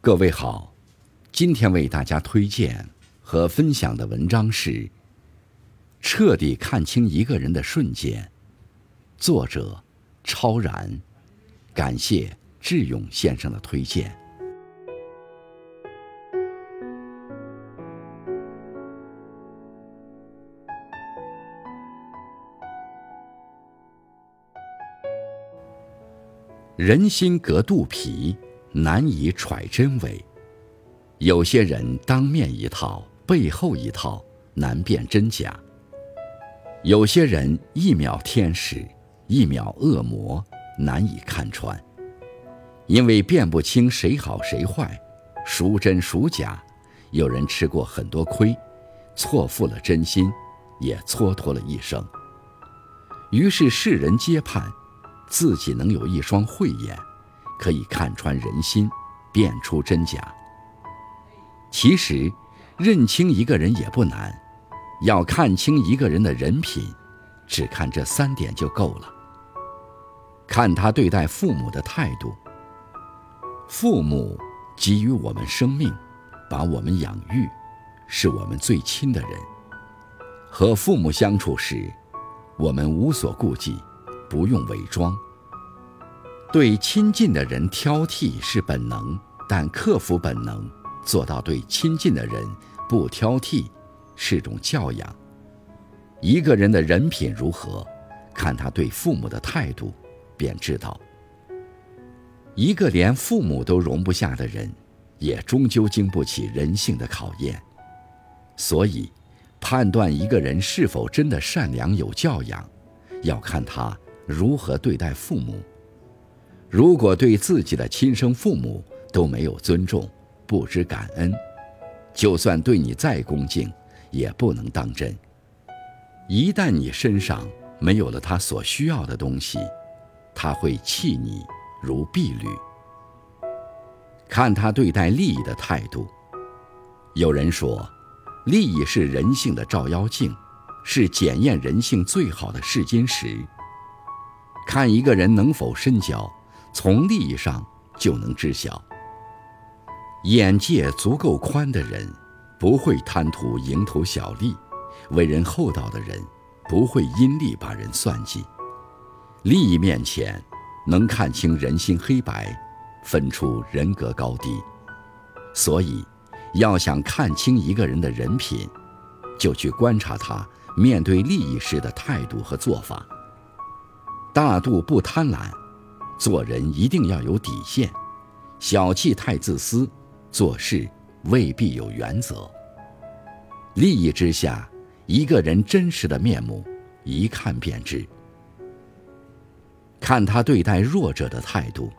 各位好，今天为大家推荐和分享的文章是《彻底看清一个人的瞬间》，作者超然，感谢智勇先生的推荐。人心隔肚皮，难以揣真伪。有些人当面一套，背后一套，难辨真假。有些人一秒天使，一秒恶魔，难以看穿。因为辨不清谁好谁坏，孰真孰假，有人吃过很多亏，错付了真心，也蹉跎了一生。于是世人皆盼。自己能有一双慧眼，可以看穿人心，辨出真假。其实，认清一个人也不难，要看清一个人的人品，只看这三点就够了。看他对待父母的态度。父母给予我们生命，把我们养育，是我们最亲的人。和父母相处时，我们无所顾忌。不用伪装。对亲近的人挑剔是本能，但克服本能，做到对亲近的人不挑剔，是种教养。一个人的人品如何，看他对父母的态度，便知道。一个连父母都容不下的人，也终究经不起人性的考验。所以，判断一个人是否真的善良有教养，要看他。如何对待父母？如果对自己的亲生父母都没有尊重、不知感恩，就算对你再恭敬，也不能当真。一旦你身上没有了他所需要的东西，他会弃你如敝履。看他对待利益的态度。有人说，利益是人性的照妖镜，是检验人性最好的试金石。看一个人能否深交，从利益上就能知晓。眼界足够宽的人，不会贪图蝇头小利；为人厚道的人，不会因利把人算计。利益面前，能看清人心黑白，分出人格高低。所以，要想看清一个人的人品，就去观察他面对利益时的态度和做法。大度不贪婪，做人一定要有底线；小气太自私，做事未必有原则。利益之下，一个人真实的面目一看便知。看他对待弱者的态度。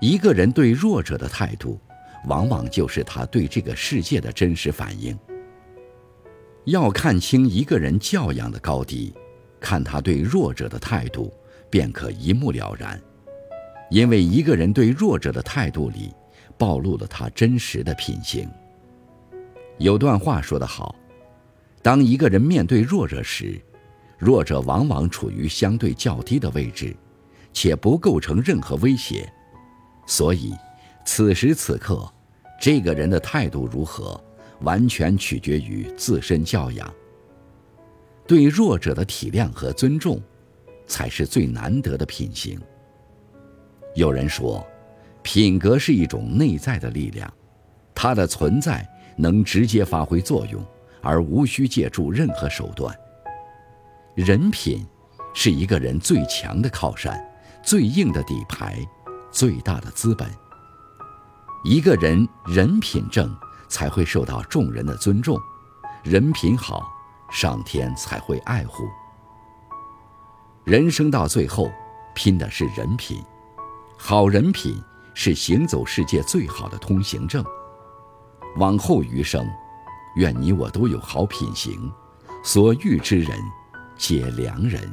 一个人对弱者的态度，往往就是他对这个世界的真实反应。要看清一个人教养的高低。看他对弱者的态度，便可一目了然。因为一个人对弱者的态度里，暴露了他真实的品行。有段话说得好：当一个人面对弱者时，弱者往往处于相对较低的位置，且不构成任何威胁。所以，此时此刻，这个人的态度如何，完全取决于自身教养。对弱者的体谅和尊重，才是最难得的品行。有人说，品格是一种内在的力量，它的存在能直接发挥作用，而无需借助任何手段。人品是一个人最强的靠山，最硬的底牌，最大的资本。一个人人品正，才会受到众人的尊重。人品好。上天才会爱护。人生到最后，拼的是人品，好人品是行走世界最好的通行证。往后余生，愿你我都有好品行，所遇之人皆良人。